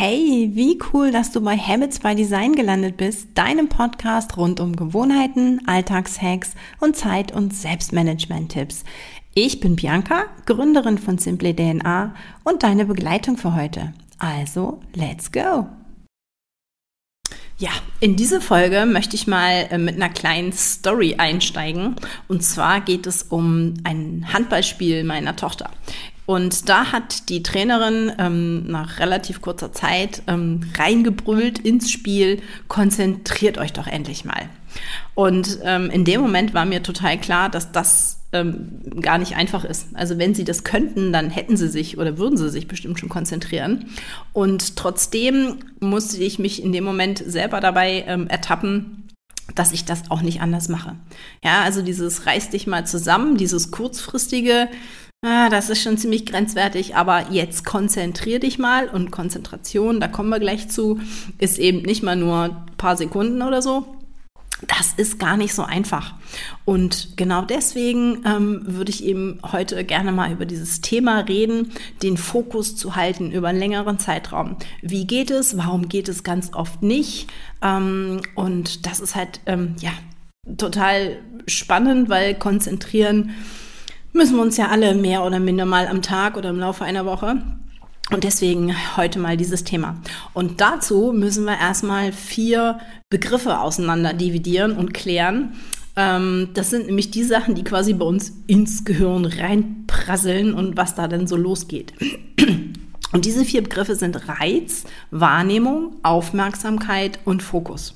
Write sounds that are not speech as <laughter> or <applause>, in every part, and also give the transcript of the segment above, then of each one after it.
Hey, wie cool, dass du bei Habits by Design gelandet bist, deinem Podcast rund um Gewohnheiten, Alltagshacks und Zeit- und Selbstmanagement-Tipps. Ich bin Bianca, Gründerin von Simply DNA und deine Begleitung für heute. Also, let's go! Ja, in diese Folge möchte ich mal äh, mit einer kleinen Story einsteigen. Und zwar geht es um ein Handballspiel meiner Tochter. Und da hat die Trainerin ähm, nach relativ kurzer Zeit ähm, reingebrüllt ins Spiel, konzentriert euch doch endlich mal. Und ähm, in dem Moment war mir total klar, dass das ähm, gar nicht einfach ist. Also wenn sie das könnten, dann hätten sie sich oder würden sie sich bestimmt schon konzentrieren. Und trotzdem musste ich mich in dem Moment selber dabei ähm, ertappen, dass ich das auch nicht anders mache. Ja, also dieses reiß dich mal zusammen, dieses kurzfristige, Ah, das ist schon ziemlich grenzwertig, aber jetzt konzentrier dich mal und Konzentration, da kommen wir gleich zu, ist eben nicht mal nur ein paar Sekunden oder so. Das ist gar nicht so einfach. Und genau deswegen ähm, würde ich eben heute gerne mal über dieses Thema reden, den Fokus zu halten über einen längeren Zeitraum. Wie geht es? Warum geht es ganz oft nicht? Ähm, und das ist halt, ähm, ja, total spannend, weil konzentrieren müssen wir uns ja alle mehr oder minder mal am Tag oder im Laufe einer Woche. Und deswegen heute mal dieses Thema. Und dazu müssen wir erstmal vier Begriffe auseinander dividieren und klären. Ähm, das sind nämlich die Sachen, die quasi bei uns ins Gehirn reinprasseln und was da denn so losgeht. Und diese vier Begriffe sind Reiz, Wahrnehmung, Aufmerksamkeit und Fokus.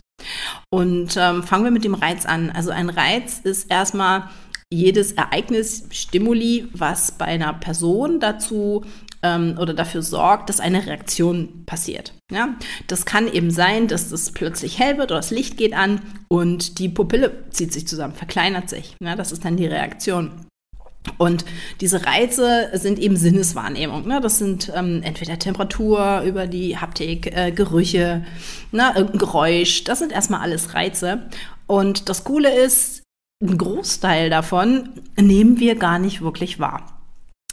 Und ähm, fangen wir mit dem Reiz an. Also ein Reiz ist erstmal jedes Ereignis, Stimuli, was bei einer Person dazu ähm, oder dafür sorgt, dass eine Reaktion passiert. Ja? Das kann eben sein, dass das plötzlich hell wird oder das Licht geht an und die Pupille zieht sich zusammen, verkleinert sich. Ja? Das ist dann die Reaktion. Und diese Reize sind eben Sinneswahrnehmung. Ne? Das sind ähm, entweder Temperatur über die Haptik, äh, Gerüche, ne? Geräusch. Das sind erstmal alles Reize. Und das Coole ist, einen Großteil davon nehmen wir gar nicht wirklich wahr.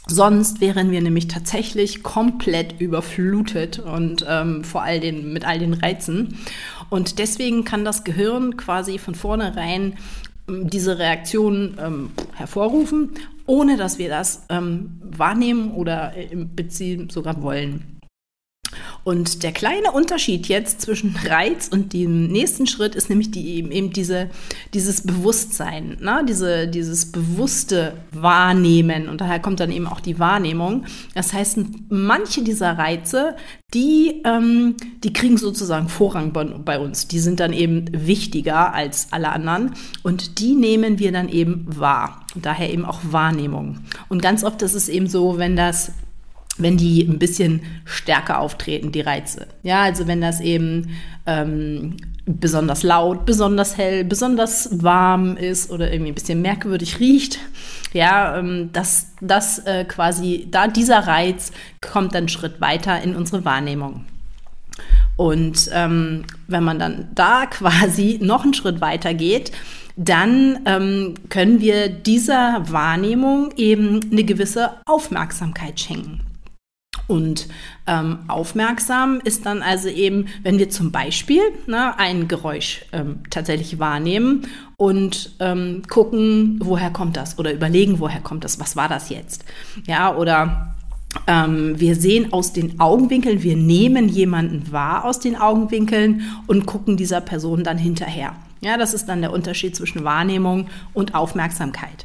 Sonst wären wir nämlich tatsächlich komplett überflutet und ähm, vor all den, mit all den Reizen. Und deswegen kann das Gehirn quasi von vornherein ähm, diese Reaktion ähm, hervorrufen, ohne dass wir das ähm, wahrnehmen oder im Beziehen sogar wollen. Und der kleine Unterschied jetzt zwischen Reiz und dem nächsten Schritt ist nämlich die, eben, eben diese, dieses Bewusstsein, ne? diese, dieses bewusste Wahrnehmen. Und daher kommt dann eben auch die Wahrnehmung. Das heißt, manche dieser Reize, die, ähm, die kriegen sozusagen Vorrang bei, bei uns. Die sind dann eben wichtiger als alle anderen. Und die nehmen wir dann eben wahr. Daher eben auch Wahrnehmung. Und ganz oft ist es eben so, wenn das wenn die ein bisschen stärker auftreten, die Reize. Ja, also wenn das eben ähm, besonders laut, besonders hell, besonders warm ist oder irgendwie ein bisschen merkwürdig riecht, ja, ähm, dass das äh, quasi, da dieser Reiz kommt dann Schritt weiter in unsere Wahrnehmung. Und ähm, wenn man dann da <laughs> quasi noch einen Schritt weiter geht, dann ähm, können wir dieser Wahrnehmung eben eine gewisse Aufmerksamkeit schenken. Und ähm, aufmerksam ist dann also eben, wenn wir zum Beispiel ne, ein Geräusch ähm, tatsächlich wahrnehmen und ähm, gucken, woher kommt das oder überlegen, woher kommt das, was war das jetzt? Ja, oder ähm, wir sehen aus den Augenwinkeln, wir nehmen jemanden wahr aus den Augenwinkeln und gucken dieser Person dann hinterher. Ja, das ist dann der Unterschied zwischen Wahrnehmung und Aufmerksamkeit.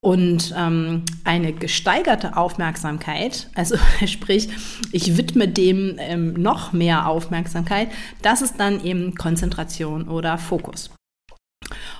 Und ähm, eine gesteigerte Aufmerksamkeit, also <laughs> sprich, ich widme dem ähm, noch mehr Aufmerksamkeit, das ist dann eben Konzentration oder Fokus.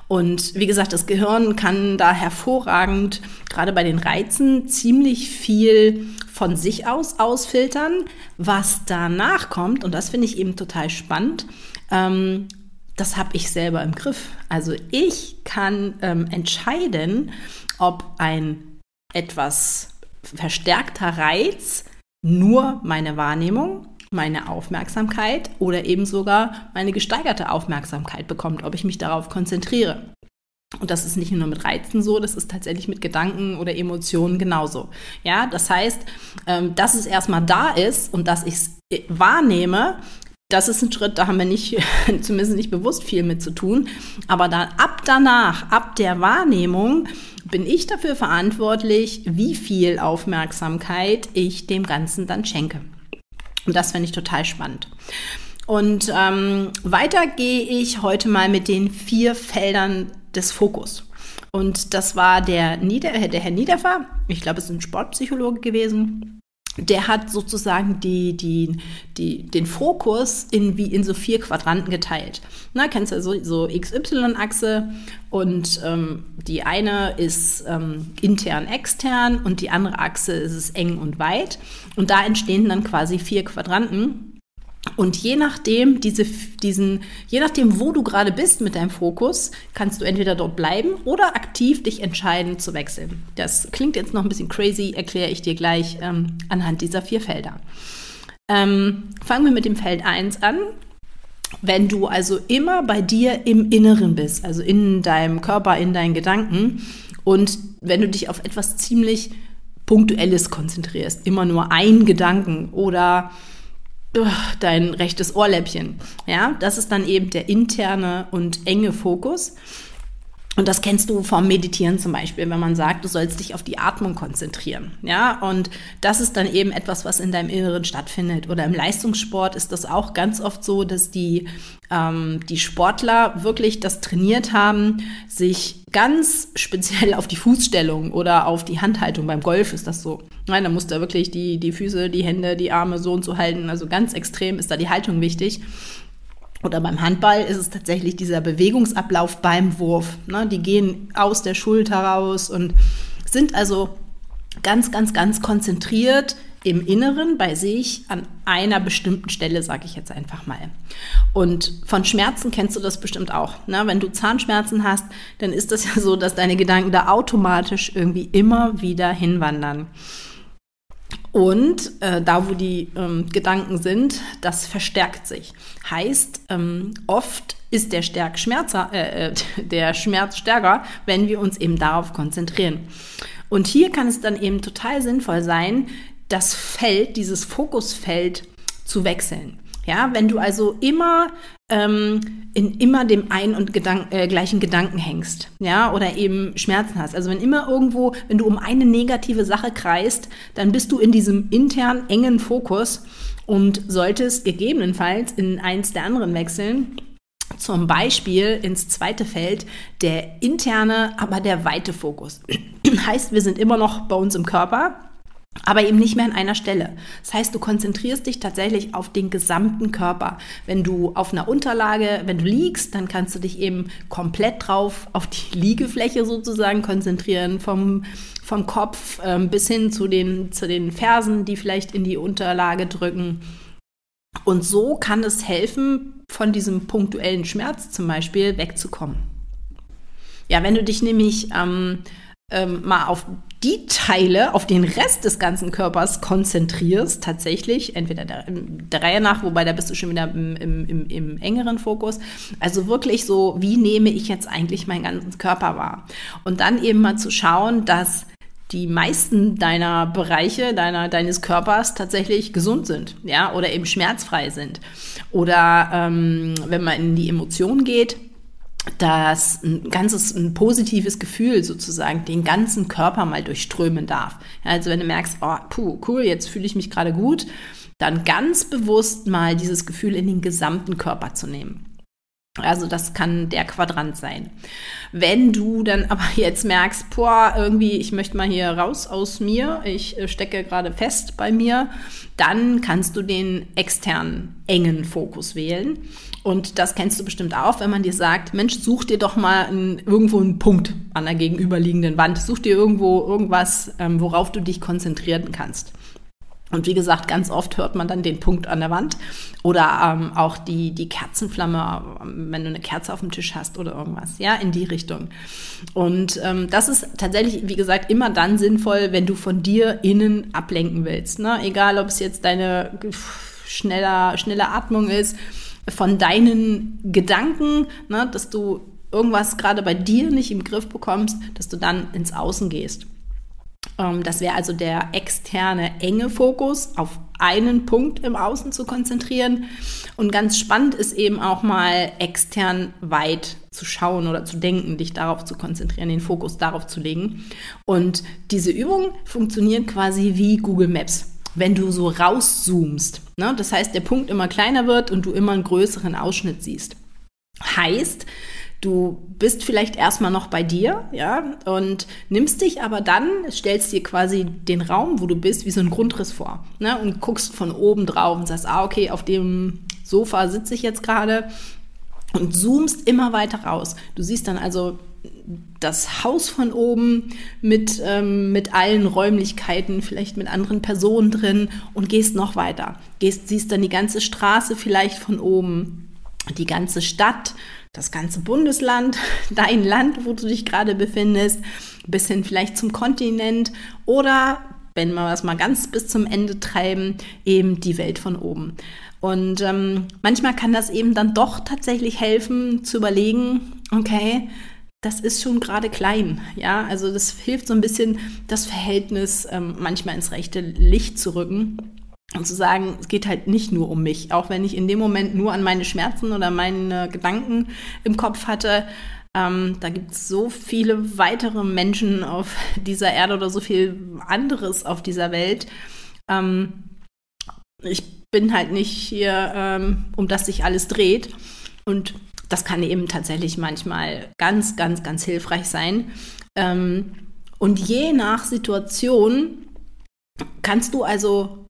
Und wie gesagt, das Gehirn kann da hervorragend, gerade bei den Reizen, ziemlich viel von sich aus ausfiltern. Was danach kommt, und das finde ich eben total spannend, ähm, das habe ich selber im Griff. Also ich kann ähm, entscheiden, ob ein etwas verstärkter Reiz nur meine Wahrnehmung, meine Aufmerksamkeit oder eben sogar meine gesteigerte Aufmerksamkeit bekommt, ob ich mich darauf konzentriere. Und das ist nicht nur mit Reizen so, das ist tatsächlich mit Gedanken oder Emotionen genauso. Ja, das heißt, ähm, dass es erstmal da ist und dass ich es äh, wahrnehme, das ist ein Schritt, da haben wir nicht, <laughs> zumindest nicht bewusst viel mit zu tun. Aber dann ab danach, ab der Wahrnehmung, bin ich dafür verantwortlich, wie viel Aufmerksamkeit ich dem Ganzen dann schenke. Und das finde ich total spannend. Und ähm, weiter gehe ich heute mal mit den vier Feldern des Fokus. Und das war der, Nieder der Herr Niederfer, ich glaube, es ist ein Sportpsychologe gewesen. Der hat sozusagen die, die, die, den Fokus in, wie in so vier Quadranten geteilt. Na, kennst du so, so XY-Achse und ähm, die eine ist ähm, intern, extern und die andere Achse ist es eng und weit. Und da entstehen dann quasi vier Quadranten. Und je nachdem, diese, diesen, je nachdem, wo du gerade bist mit deinem Fokus, kannst du entweder dort bleiben oder aktiv dich entscheiden zu wechseln. Das klingt jetzt noch ein bisschen crazy, erkläre ich dir gleich ähm, anhand dieser vier Felder. Ähm, fangen wir mit dem Feld 1 an. Wenn du also immer bei dir im Inneren bist, also in deinem Körper, in deinen Gedanken, und wenn du dich auf etwas ziemlich Punktuelles konzentrierst, immer nur ein Gedanken oder dein rechtes Ohrläppchen. Ja, das ist dann eben der interne und enge Fokus. Und das kennst du vom Meditieren zum Beispiel, wenn man sagt, du sollst dich auf die Atmung konzentrieren. Ja, und das ist dann eben etwas, was in deinem Inneren stattfindet. Oder im Leistungssport ist das auch ganz oft so, dass die, ähm, die Sportler wirklich das trainiert haben, sich ganz speziell auf die Fußstellung oder auf die Handhaltung. Beim Golf ist das so. Nein, da musst du wirklich die, die Füße, die Hände, die Arme so und so halten. Also ganz extrem ist da die Haltung wichtig. Oder beim Handball ist es tatsächlich dieser Bewegungsablauf beim Wurf. Ne? Die gehen aus der Schulter raus und sind also ganz, ganz, ganz konzentriert im Inneren bei sich an einer bestimmten Stelle, sage ich jetzt einfach mal. Und von Schmerzen kennst du das bestimmt auch. Ne? Wenn du Zahnschmerzen hast, dann ist das ja so, dass deine Gedanken da automatisch irgendwie immer wieder hinwandern. Und äh, da, wo die ähm, Gedanken sind, das verstärkt sich. Heißt, ähm, oft ist der, Stärk Schmerzer, äh, äh <laughs> der Schmerz stärker, wenn wir uns eben darauf konzentrieren. Und hier kann es dann eben total sinnvoll sein, das Feld, dieses Fokusfeld zu wechseln. Ja, wenn du also immer ähm, in immer dem einen und Gedank äh, gleichen Gedanken hängst, ja, oder eben Schmerzen hast. Also wenn immer irgendwo, wenn du um eine negative Sache kreist, dann bist du in diesem intern engen Fokus und solltest gegebenenfalls in eins der anderen wechseln. Zum Beispiel ins zweite Feld der interne, aber der weite Fokus. <clears throat> heißt, wir sind immer noch bei uns im Körper, aber eben nicht mehr an einer Stelle. Das heißt, du konzentrierst dich tatsächlich auf den gesamten Körper. Wenn du auf einer Unterlage, wenn du liegst, dann kannst du dich eben komplett drauf auf die <laughs> Liegefläche sozusagen konzentrieren, vom, vom Kopf ähm, bis hin zu den, zu den Fersen, die vielleicht in die Unterlage drücken. Und so kann es helfen, von diesem punktuellen Schmerz zum Beispiel wegzukommen. Ja, wenn du dich nämlich ähm, ähm, mal auf die Teile, auf den Rest des ganzen Körpers konzentrierst, tatsächlich, entweder der, der Reihe nach, wobei da bist du schon wieder im, im, im, im, engeren Fokus. Also wirklich so, wie nehme ich jetzt eigentlich meinen ganzen Körper wahr? Und dann eben mal zu schauen, dass die meisten deiner Bereiche, deiner, deines Körpers tatsächlich gesund sind, ja, oder eben schmerzfrei sind. Oder ähm, wenn man in die Emotionen geht, dass ein ganzes, ein positives Gefühl sozusagen den ganzen Körper mal durchströmen darf. Also wenn du merkst, oh, puh, cool, jetzt fühle ich mich gerade gut, dann ganz bewusst mal dieses Gefühl in den gesamten Körper zu nehmen. Also das kann der Quadrant sein. Wenn du dann <laughs> aber jetzt merkst, boah, irgendwie, ich möchte mal hier raus aus mir, ich äh, stecke gerade fest bei mir, dann kannst du den externen engen Fokus wählen. Und das kennst du bestimmt auch, wenn man dir sagt, Mensch, such dir doch mal ein, irgendwo einen Punkt an der gegenüberliegenden Wand. Such dir irgendwo irgendwas, ähm, worauf du dich konzentrieren kannst. Und wie gesagt, ganz oft hört man dann den Punkt an der Wand oder ähm, auch die, die Kerzenflamme, wenn du eine Kerze auf dem Tisch hast oder irgendwas, ja, in die Richtung. Und ähm, das ist tatsächlich, wie gesagt, immer dann sinnvoll, wenn du von dir innen ablenken willst. Ne? Egal, ob es jetzt deine schneller, schnelle Atmung ist von deinen Gedanken, ne, dass du irgendwas gerade bei dir nicht im Griff bekommst, dass du dann ins Außen gehst. Ähm, das wäre also der externe enge Fokus, auf einen Punkt im Außen zu konzentrieren. Und ganz spannend ist eben auch mal extern weit zu schauen oder zu denken, dich darauf zu konzentrieren, den Fokus darauf zu legen. Und diese Übung funktioniert quasi wie Google Maps wenn du so rauszoomst. Ne? Das heißt, der Punkt immer kleiner wird und du immer einen größeren Ausschnitt siehst. Heißt, Du bist vielleicht erstmal noch bei dir, ja, und nimmst dich aber dann, stellst dir quasi den Raum, wo du bist, wie so ein Grundriss vor, ne, und guckst von oben drauf und sagst, ah, okay, auf dem Sofa sitze ich jetzt gerade und zoomst immer weiter raus. Du siehst dann also das Haus von oben mit, ähm, mit allen Räumlichkeiten, vielleicht mit anderen Personen drin und gehst noch weiter. Gehst, siehst dann die ganze Straße vielleicht von oben, die ganze Stadt, das ganze Bundesland, <laughs> dein Land, wo du dich gerade befindest, bis hin vielleicht zum Kontinent oder, wenn wir das mal ganz bis zum Ende treiben, eben die Welt von oben. Und ähm, manchmal kann das eben dann doch tatsächlich helfen zu überlegen, okay, das ist schon gerade klein, ja, also das hilft so ein bisschen, das Verhältnis ähm, manchmal ins rechte Licht zu rücken und zu sagen, es geht halt nicht nur um mich, auch wenn ich in dem Moment nur an meine Schmerzen oder meine Gedanken im Kopf hatte. Ähm, da gibt es so viele weitere Menschen auf <laughs> dieser Erde oder so viel anderes auf dieser Welt. Ähm, ich bin halt nicht hier, ähm, um das sich alles dreht. Und das kann eben tatsächlich manchmal ganz, ganz, ganz hilfreich sein. Ähm, und je nach Situation kannst du also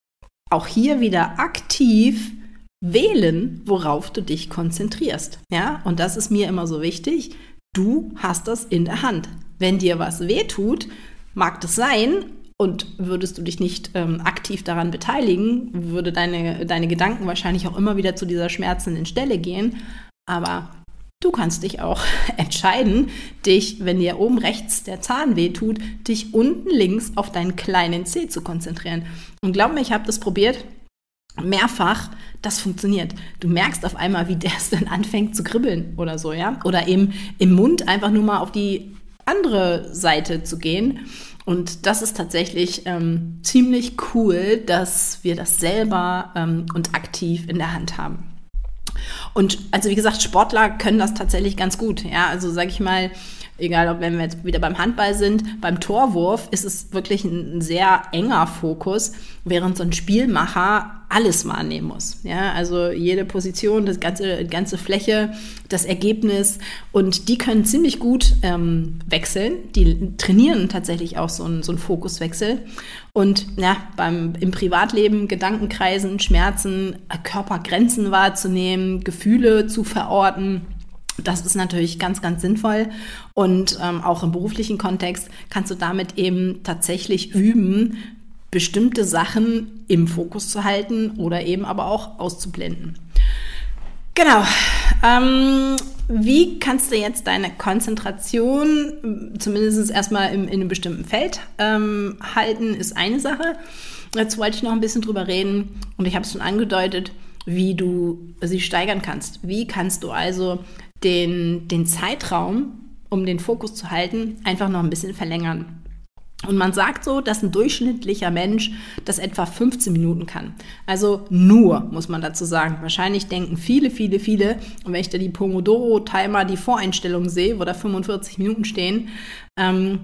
auch hier wieder aktiv wählen, worauf du dich konzentrierst. Ja, und das ist mir immer so wichtig. Du hast das in der Hand. Wenn dir was wehtut, mag das sein, und würdest du dich nicht ähm, aktiv daran beteiligen, würde deine, deine Gedanken wahrscheinlich auch immer wieder zu dieser schmerzenden Stelle gehen. Aber Du kannst dich auch <laughs> entscheiden, dich, wenn dir oben rechts der Zahn weh tut, dich unten links auf deinen kleinen Zeh zu konzentrieren. Und glaub mir, ich habe das probiert mehrfach, das funktioniert. Du merkst auf einmal, wie der es <laughs> dann anfängt zu kribbeln oder so, ja? Oder eben im Mund einfach nur mal auf die andere Seite zu gehen. Und das ist tatsächlich ähm, ziemlich cool, dass wir das selber ähm, und aktiv in der Hand haben. Und also wie gesagt, Sportler können das tatsächlich ganz gut. Ja, also sag ich mal, egal ob wenn wir jetzt wieder beim Handball sind, beim Torwurf ist es wirklich ein sehr enger Fokus, während so ein Spielmacher alles wahrnehmen muss. Ja, also jede Position, das ganze, ganze Fläche, das Ergebnis und die können ziemlich gut ähm, wechseln. Die trainieren tatsächlich auch so einen, so einen Fokuswechsel. Und ja, beim, im Privatleben Gedankenkreisen, Schmerzen, Körpergrenzen wahrzunehmen, Gefühle zu verorten das ist natürlich ganz, ganz sinnvoll. Und ähm, auch im beruflichen Kontext kannst du damit eben tatsächlich üben, bestimmte Sachen im Fokus zu halten oder eben aber auch auszublenden. Genau. Ähm, wie kannst du jetzt deine Konzentration zumindest erstmal im, in einem bestimmten Feld ähm, halten, ist eine Sache. Jetzt wollte ich noch ein bisschen drüber reden und ich habe es schon angedeutet, wie du sie steigern kannst. Wie kannst du also den, den Zeitraum, um den Fokus zu halten, einfach noch ein bisschen verlängern. Und man sagt so, dass ein durchschnittlicher Mensch das etwa 15 Minuten kann. Also nur, muss man dazu sagen. Wahrscheinlich denken viele, viele, viele, und wenn ich da die Pomodoro-Timer, die Voreinstellungen sehe, wo da 45 Minuten stehen, ähm,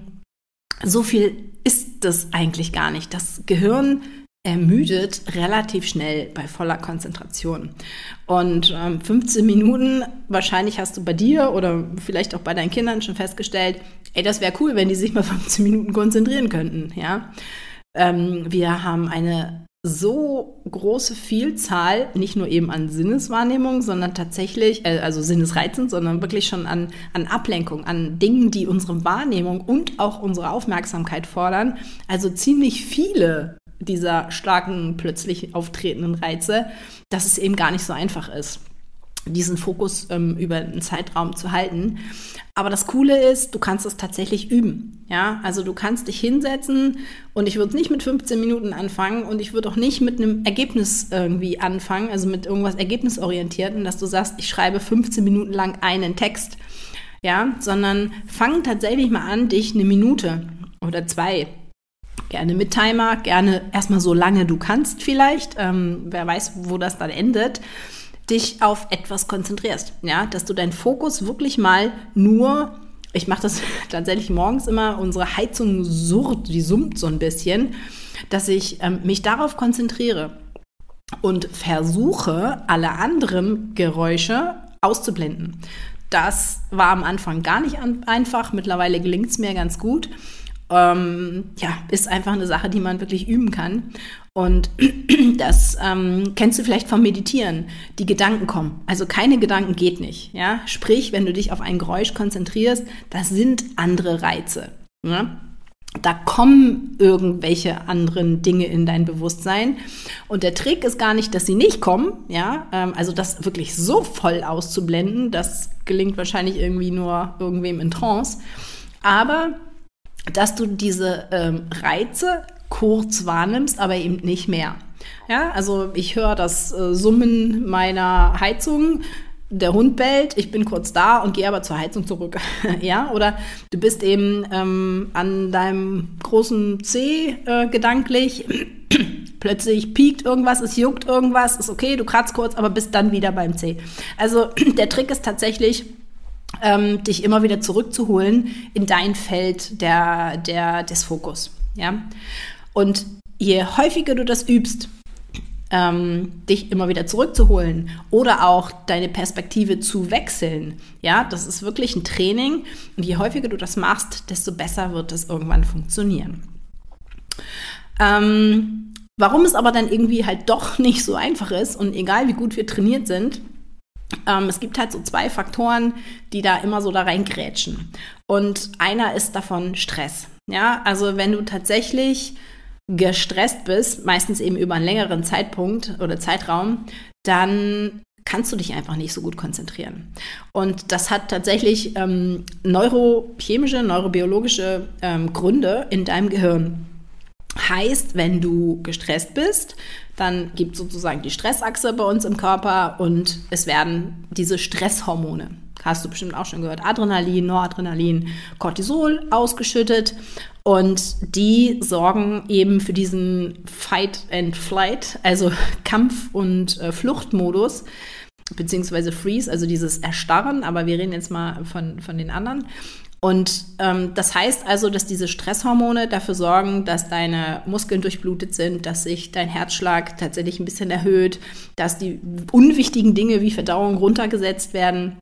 so viel ist das eigentlich gar nicht. Das Gehirn ermüdet relativ schnell bei voller Konzentration. Und ähm, 15 Minuten, wahrscheinlich hast du bei dir oder vielleicht auch bei deinen Kindern schon festgestellt, ey, das wäre cool, wenn die sich mal <laughs> 15 Minuten konzentrieren könnten, ja. Ähm, wir haben eine so große Vielzahl, nicht nur eben an Sinneswahrnehmung, sondern tatsächlich, äh, also sinnesreizend, sondern wirklich schon an, an Ablenkung, an Dingen, die unsere Wahrnehmung und auch unsere Aufmerksamkeit fordern. Also ziemlich viele dieser starken, plötzlich auftretenden Reize, dass es eben gar nicht so einfach ist diesen Fokus ähm, über einen Zeitraum zu halten. Aber das Coole ist, du kannst es tatsächlich üben. Ja, also du kannst dich hinsetzen und ich würde nicht mit 15 Minuten anfangen und ich würde auch nicht mit einem Ergebnis irgendwie anfangen, also mit irgendwas Ergebnisorientierten, dass du sagst, ich schreibe 15 Minuten lang einen Text. ja, sondern fang tatsächlich mal an, dich eine Minute oder zwei gerne mit Timer, gerne erstmal so lange du kannst vielleicht, ähm, wer weiß, wo das dann endet, dich auf etwas konzentrierst. Ja, dass du deinen Fokus wirklich mal nur, ich mache das <laughs> tatsächlich morgens immer, unsere Heizung surrt, die summt so ein bisschen, dass ich ähm, mich darauf konzentriere und versuche, alle anderen Geräusche auszublenden. Das war am Anfang gar nicht einfach, mittlerweile gelingt es mir ganz gut ähm, ja, ist einfach eine Sache, die man wirklich üben kann. Und <clears throat> das ähm, kennst du vielleicht vom Meditieren. Die Gedanken kommen. Also keine Gedanken geht nicht. Ja? Sprich, wenn du dich auf ein Geräusch konzentrierst, das sind andere Reize. Ja? Da kommen irgendwelche anderen Dinge in dein Bewusstsein. Und der Trick ist gar nicht, dass sie nicht kommen, ja, ähm, also das wirklich so voll auszublenden, das gelingt wahrscheinlich irgendwie nur irgendwem in Trance. Aber dass du diese ähm, Reize kurz wahrnimmst, aber eben nicht mehr. Ja, also ich höre das äh, Summen meiner Heizung, der Hund bellt, ich bin kurz da und gehe aber zur Heizung zurück. <laughs> ja, oder du bist eben ähm, an deinem großen C äh, gedanklich, <clears throat> plötzlich piekt irgendwas, es juckt irgendwas, ist okay, du kratzt kurz, aber bist dann wieder beim C. Also <clears throat> der Trick ist tatsächlich, ähm, dich immer wieder zurückzuholen in dein Feld der, der, des Fokus. Ja? Und je häufiger du das übst, ähm, dich immer wieder zurückzuholen oder auch deine Perspektive zu wechseln. Ja, das ist wirklich ein Training. Und je häufiger du das machst, desto besser wird es irgendwann funktionieren. Ähm, warum es aber dann irgendwie halt doch <laughs> nicht so einfach ist und egal wie gut wir trainiert sind, ähm, es gibt halt so zwei Faktoren, die da immer so da reingrätschen. Und einer ist davon Stress. Ja, also wenn du tatsächlich gestresst bist, meistens eben über einen längeren Zeitpunkt oder Zeitraum, dann kannst du dich einfach nicht so gut konzentrieren. Und das hat tatsächlich ähm, neurochemische, neurobiologische ähm, Gründe in deinem Gehirn. Heißt, wenn du gestresst bist, dann gibt sozusagen die Stressachse bei uns im Körper und es werden diese Stresshormone, hast du bestimmt auch schon gehört, Adrenalin, Noradrenalin, Cortisol ausgeschüttet und die sorgen eben für diesen Fight and Flight, also <laughs> Kampf- und äh, Fluchtmodus beziehungsweise Freeze, also dieses Erstarren, aber wir reden jetzt mal von, von den anderen. Und ähm, das heißt also, dass diese Stresshormone dafür sorgen, dass deine Muskeln durchblutet sind, dass sich dein Herzschlag tatsächlich ein bisschen erhöht, dass die unwichtigen Dinge wie Verdauung runtergesetzt werden.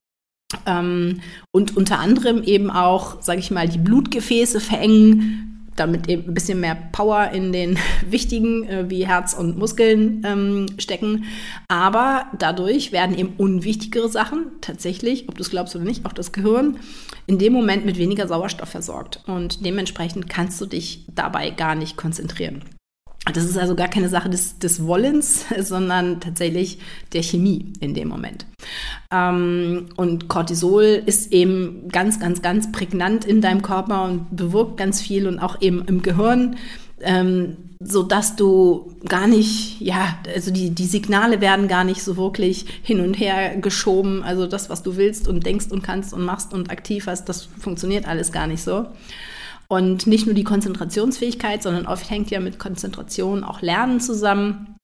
Ähm, und unter anderem eben auch, sage ich mal, die Blutgefäße verengen, damit eben ein bisschen mehr Power in den <laughs> wichtigen äh, wie Herz und Muskeln ähm, stecken. Aber dadurch werden eben unwichtigere Sachen tatsächlich, ob du es glaubst oder nicht, auch das Gehirn, in dem Moment mit weniger Sauerstoff versorgt. Und dementsprechend kannst du dich dabei gar nicht konzentrieren. Das ist also gar keine Sache des, des Wollens, <laughs> sondern tatsächlich der Chemie in dem Moment. Ähm, und Cortisol ist eben ganz, ganz, ganz prägnant in deinem Körper und bewirkt ganz viel und auch eben im Gehirn, ähm, so dass du gar nicht, ja, also die, die Signale werden gar nicht so wirklich hin und her geschoben. Also das, was du willst und denkst und kannst und machst und aktiv hast, das funktioniert alles gar nicht so. Und nicht nur die Konzentrationsfähigkeit, sondern oft hängt ja mit Konzentration auch Lernen zusammen.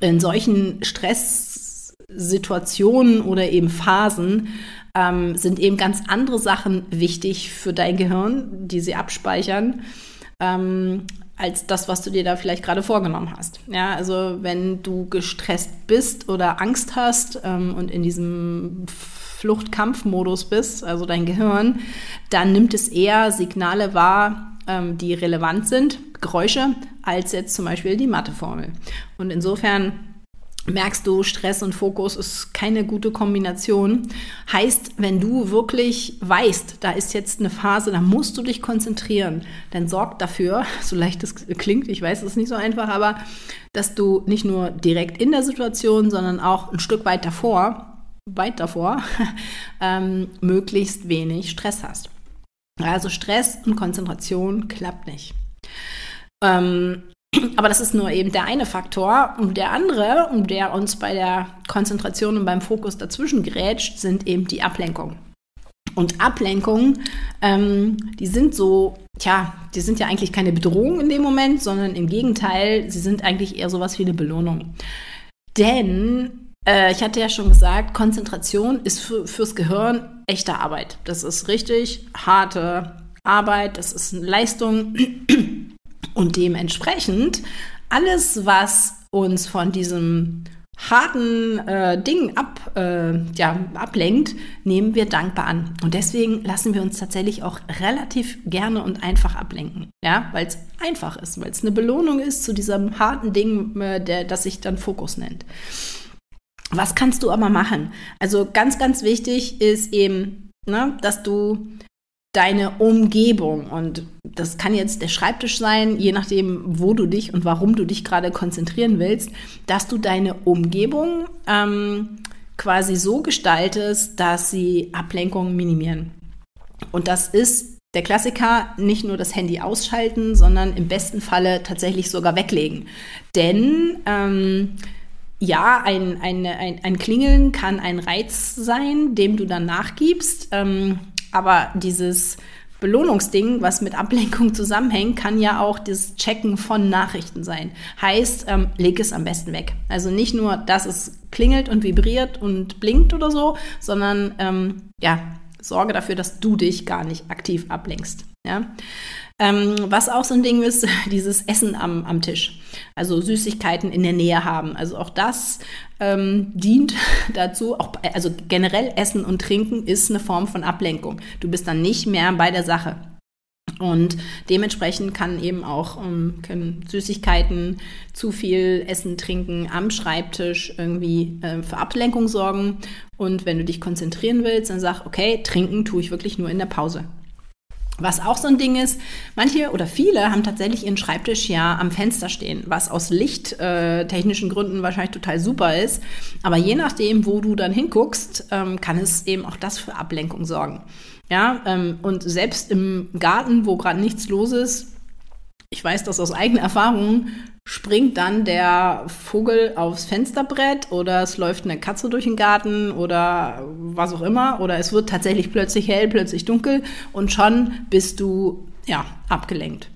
In solchen Stresssituationen oder eben Phasen ähm, sind eben ganz andere Sachen wichtig für dein Gehirn, die sie abspeichern, ähm, als das, was du dir da vielleicht gerade vorgenommen hast. Ja, also wenn du gestresst bist oder Angst hast ähm, und in diesem Fluchtkampfmodus bist, also dein Gehirn, dann nimmt es eher Signale wahr, ähm, die relevant sind, Geräusche, als jetzt zum Beispiel die Matheformel. Und insofern merkst du, Stress und Fokus ist keine gute Kombination. Heißt, wenn du wirklich weißt, da ist jetzt eine Phase, da musst du dich konzentrieren, dann sorg dafür, <laughs> so leicht es klingt, ich weiß, es ist nicht so einfach, aber dass du nicht nur direkt in der Situation, sondern auch ein Stück weit davor weit davor, <laughs> ähm, möglichst wenig Stress hast. Also Stress und Konzentration klappt nicht. Ähm, <clears throat> aber das ist nur eben der eine Faktor. Und der andere, der uns bei der Konzentration und beim Fokus dazwischen gerätscht, sind eben die Ablenkungen. Und Ablenkungen, ähm, die sind so, tja, die sind ja eigentlich keine Bedrohung in dem Moment, sondern im Gegenteil, sie sind eigentlich eher sowas wie eine Belohnung. Denn äh, ich hatte ja schon gesagt, Konzentration ist für, fürs Gehirn echte Arbeit. Das ist richtig harte Arbeit, das ist eine Leistung. <clears throat> Und dementsprechend alles, was uns von diesem harten äh, Ding ab, äh, ja, ablenkt, nehmen wir dankbar an. Und deswegen lassen wir uns tatsächlich auch relativ gerne und einfach ablenken. Ja, weil es einfach ist, weil es eine Belohnung ist zu diesem harten Ding, äh, der, das sich dann Fokus nennt. Was kannst du aber machen? Also ganz, ganz wichtig ist eben, ne, dass du deine Umgebung. Und das kann jetzt der Schreibtisch sein, je nachdem, wo du dich und warum du dich gerade konzentrieren willst, dass du deine Umgebung ähm, quasi so gestaltest, dass sie Ablenkungen minimieren. Und das ist der Klassiker, nicht nur das Handy ausschalten, sondern im besten Falle tatsächlich sogar weglegen. Denn ähm, ja, ein, ein, ein, ein Klingeln kann ein Reiz sein, dem du dann nachgibst. Ähm, aber dieses Belohnungsding, was mit Ablenkung zusammenhängt, kann ja auch das Checken von Nachrichten sein. Heißt, ähm, leg es am besten weg. Also nicht nur, dass es klingelt und vibriert und blinkt oder so, sondern ähm, ja, sorge dafür, dass du dich gar nicht aktiv ablenkst. Ja? Ähm, was auch so ein Ding ist, <laughs> dieses Essen am, am Tisch. Also Süßigkeiten in der Nähe haben. Also auch das ähm, dient <laughs> dazu, auch, also generell Essen und Trinken ist eine Form von Ablenkung. Du bist dann nicht mehr bei der Sache. Und dementsprechend kann eben auch ähm, können Süßigkeiten, zu viel Essen, Trinken am Schreibtisch irgendwie äh, für Ablenkung sorgen. Und wenn du dich konzentrieren willst, dann sag, okay, trinken tue ich wirklich nur in der Pause. Was auch so ein Ding ist, manche oder viele haben tatsächlich ihren Schreibtisch ja am Fenster stehen, was aus lichttechnischen äh, Gründen wahrscheinlich total super ist. Aber je nachdem, wo du dann hinguckst, ähm, kann es eben auch das für Ablenkung sorgen. Ja, ähm, und selbst im Garten, wo gerade nichts los ist, ich weiß das aus eigener Erfahrung, springt dann der Vogel aufs Fensterbrett oder es läuft eine Katze durch den Garten oder was auch immer oder es wird tatsächlich plötzlich hell, plötzlich dunkel und schon bist du ja abgelenkt.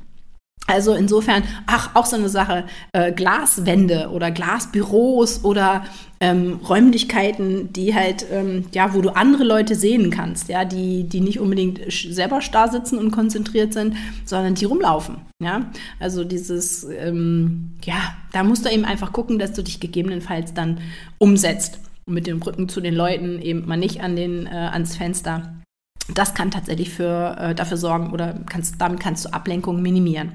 Also insofern, ach, auch so eine Sache, äh, Glaswände oder Glasbüros oder ähm, Räumlichkeiten, die halt, ähm, ja, wo du andere Leute sehen kannst, ja, die, die nicht unbedingt selber starr sitzen und konzentriert sind, sondern die rumlaufen, ja. Also dieses, ähm, ja, da musst du eben einfach gucken, dass du dich gegebenenfalls dann umsetzt und mit dem Rücken zu den Leuten eben mal nicht an den, äh, ans Fenster das kann tatsächlich für, äh, dafür sorgen oder kannst, damit kannst du Ablenkungen minimieren.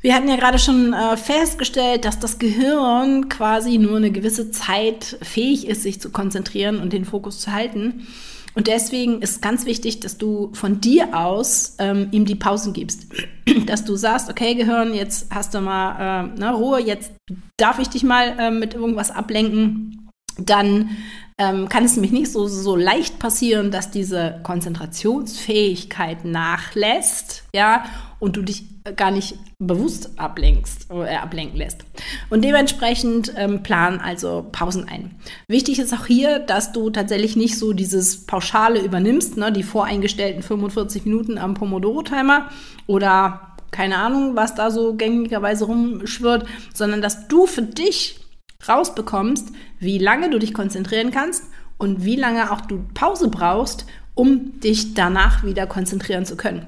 Wir hatten ja gerade schon äh, festgestellt, dass das Gehirn quasi nur eine gewisse Zeit fähig ist, sich zu konzentrieren und den Fokus zu halten. Und deswegen ist ganz wichtig, dass du von dir aus ähm, ihm die Pausen gibst. <clears throat> dass du sagst, okay, Gehirn, jetzt hast du mal äh, ne, Ruhe, jetzt darf ich dich mal äh, mit irgendwas ablenken. Dann ähm, kann es nämlich nicht so, so leicht passieren, dass diese Konzentrationsfähigkeit nachlässt, ja, und du dich gar nicht bewusst ablenkst, äh, ablenken lässt. Und dementsprechend ähm, plan also Pausen ein. Wichtig ist auch hier, dass du tatsächlich nicht so dieses Pauschale übernimmst, ne, die voreingestellten 45 Minuten am Pomodoro-Timer oder keine Ahnung, was da so gängigerweise rumschwirrt, sondern dass du für dich rausbekommst, wie lange du dich konzentrieren kannst und wie lange auch du Pause brauchst, um dich danach wieder konzentrieren zu können.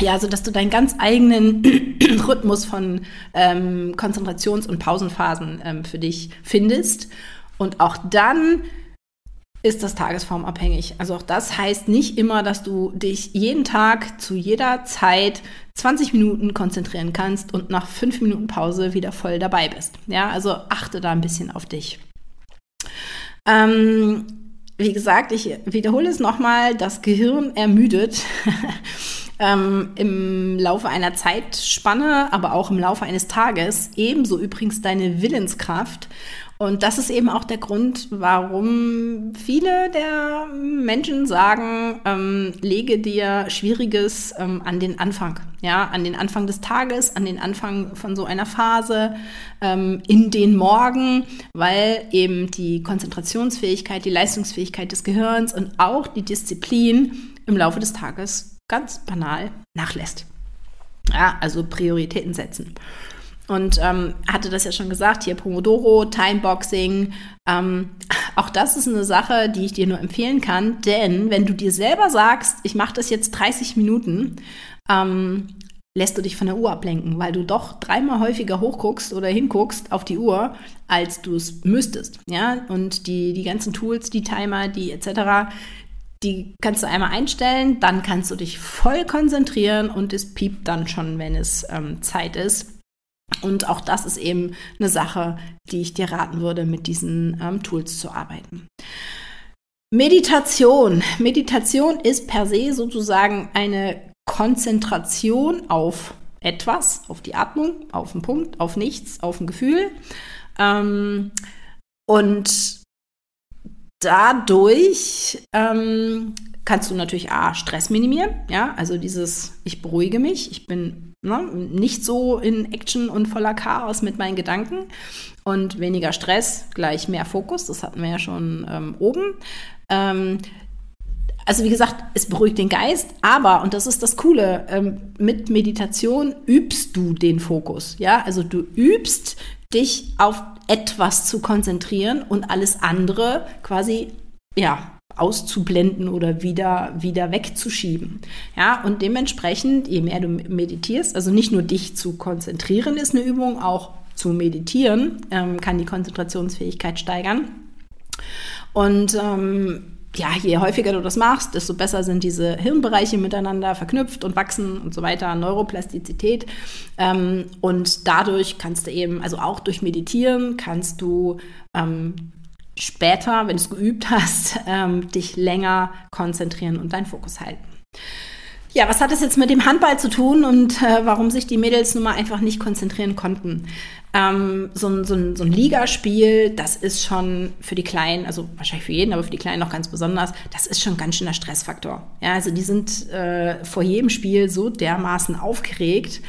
Ja, also dass du deinen ganz eigenen <clears throat> Rhythmus von ähm, Konzentrations- und Pausenphasen ähm, für dich findest. Und auch dann ist das tagesformabhängig. Also auch das heißt nicht immer, dass du dich jeden Tag zu jeder Zeit 20 Minuten konzentrieren kannst und nach fünf Minuten Pause wieder voll dabei bist. Ja, also achte da ein bisschen auf dich. Ähm, wie gesagt, ich wiederhole es nochmal, das Gehirn ermüdet. <laughs> ähm, im Laufe einer Zeitspanne, aber auch im Laufe eines Tages. Ebenso übrigens deine Willenskraft. Und das ist eben auch der Grund, warum viele der Menschen sagen, ähm, lege dir Schwieriges ähm, an den Anfang. Ja, an den Anfang des Tages, an den Anfang von so einer Phase, ähm, in den Morgen, weil eben die Konzentrationsfähigkeit, die Leistungsfähigkeit des Gehirns und auch die Disziplin im Laufe des Tages ganz banal nachlässt. Ja, also Prioritäten setzen. Und ähm, hatte das ja schon gesagt, hier Pomodoro, Timeboxing. Ähm, auch das ist eine Sache, die ich dir nur empfehlen kann, denn wenn du dir selber sagst, ich mache das jetzt 30 Minuten, ähm, lässt du dich von der Uhr ablenken, weil du doch dreimal häufiger hochguckst oder hinguckst auf die Uhr, als du es müsstest. Ja, und die, die ganzen Tools, die Timer, die etc., die kannst du einmal einstellen, dann kannst du dich voll konzentrieren und es piept dann schon, wenn es ähm, Zeit ist. Und auch das ist eben eine Sache, die ich dir raten würde, mit diesen ähm, Tools zu arbeiten. Meditation. Meditation ist per se sozusagen eine Konzentration auf etwas, auf die Atmung, auf den Punkt, auf nichts, auf ein Gefühl. Ähm, und dadurch ähm, kannst du natürlich A, Stress minimieren, ja, also dieses, ich beruhige mich, ich bin ne, nicht so in Action und voller Chaos mit meinen Gedanken und weniger Stress, gleich mehr Fokus, das hatten wir ja schon ähm, oben. Ähm, also wie gesagt, es beruhigt den Geist, aber, und das ist das Coole, ähm, mit Meditation übst du den Fokus, ja, also du übst dich auf etwas zu konzentrieren und alles andere quasi, ja, auszublenden oder wieder, wieder wegzuschieben. Ja, und dementsprechend, je mehr du meditierst, also nicht nur dich zu konzentrieren ist eine Übung, auch zu meditieren ähm, kann die Konzentrationsfähigkeit steigern. Und ähm, ja, je häufiger du das machst, desto besser sind diese Hirnbereiche miteinander verknüpft und wachsen und so weiter, Neuroplastizität. Ähm, und dadurch kannst du eben, also auch durch Meditieren, kannst du ähm, später, wenn du es geübt hast, <laughs> ähm, dich länger konzentrieren und deinen Fokus halten. Ja, was hat es jetzt mit dem Handball zu tun und äh, warum sich die Mädels nun mal einfach nicht konzentrieren konnten? Ähm, so, ein, so, ein, so ein Ligaspiel, das ist schon für die Kleinen, also wahrscheinlich für jeden, aber für die Kleinen noch ganz besonders, das ist schon ganz schön der Stressfaktor. Ja, also die sind äh, vor jedem Spiel so dermaßen aufgeregt,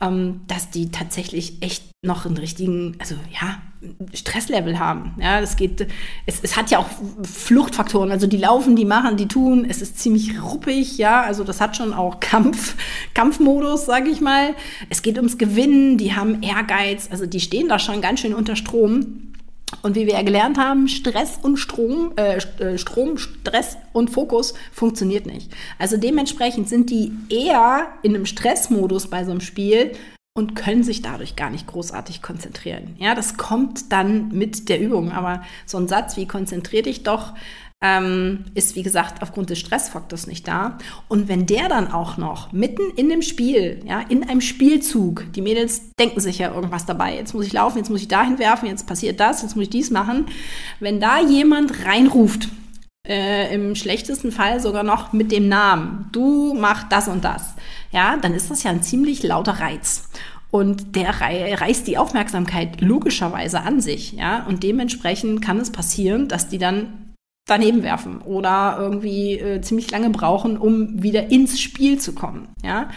ähm, dass die tatsächlich echt noch einen richtigen, also ja, Stresslevel haben. Ja, das geht, es, es hat ja auch Fluchtfaktoren. Also die laufen, die machen, die tun. Es ist ziemlich ruppig, ja. Also das hat schon auch Kampf, Kampfmodus, sage ich mal. Es geht ums Gewinnen, die haben Ehrgeiz, also die stehen da schon ganz schön unter Strom. Und wie wir ja gelernt haben, Stress und Strom, äh, äh Strom, Stress und Fokus funktioniert nicht. Also dementsprechend sind die eher in einem Stressmodus bei so einem Spiel und können sich dadurch gar nicht großartig konzentrieren. Ja, das kommt dann mit der Übung. Aber so ein Satz wie konzentrier dich doch ähm, ist, wie gesagt, aufgrund des Stressfaktors nicht da. Und wenn der dann auch noch mitten in dem Spiel, ja, in einem Spielzug, die Mädels denken sich ja irgendwas dabei. Jetzt muss ich laufen, jetzt muss ich dahin werfen, jetzt passiert das, jetzt muss ich dies machen. Wenn da jemand reinruft, äh, im schlechtesten Fall sogar noch mit dem Namen, du mach das und das, ja, dann ist das ja ein ziemlich lauter Reiz. Und der reißt die Aufmerksamkeit logischerweise an sich, ja. Und dementsprechend kann es passieren, dass die dann daneben werfen oder irgendwie äh, ziemlich lange brauchen, um wieder ins Spiel zu kommen, ja.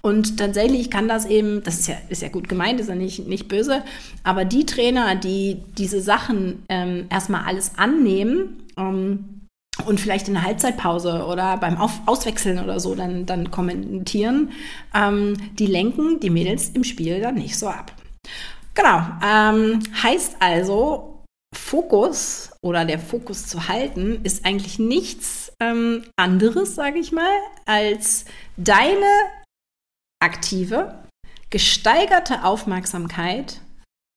Und tatsächlich kann das eben, das ist ja, ist ja gut gemeint, ist ja nicht, nicht böse, aber die Trainer, die diese Sachen ähm, erstmal alles annehmen, ähm, und vielleicht in der Halbzeitpause oder beim Auf Auswechseln oder so dann, dann kommentieren, ähm, die lenken die Mädels im Spiel dann nicht so ab. Genau, ähm, heißt also, Fokus oder der Fokus zu halten ist eigentlich nichts ähm, anderes, sage ich mal, als deine aktive, gesteigerte Aufmerksamkeit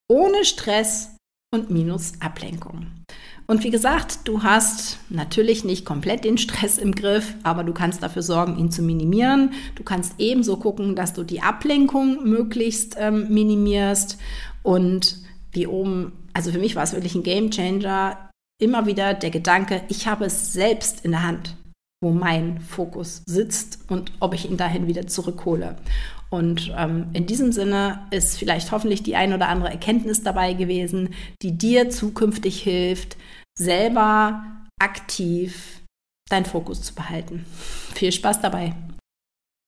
ohne Stress und minus Ablenkung. Und wie gesagt, du hast natürlich nicht komplett den Stress im Griff, aber du kannst dafür sorgen, ihn zu minimieren. Du kannst ebenso gucken, dass du die Ablenkung möglichst ähm, minimierst. Und wie oben, also für mich war es wirklich ein Game Changer, immer wieder der Gedanke, ich habe es selbst in der Hand, wo mein Fokus sitzt und ob ich ihn dahin wieder zurückhole. Und ähm, in diesem Sinne ist vielleicht hoffentlich die ein oder andere Erkenntnis dabei gewesen, die dir zukünftig hilft, selber aktiv deinen Fokus zu behalten. Viel Spaß dabei!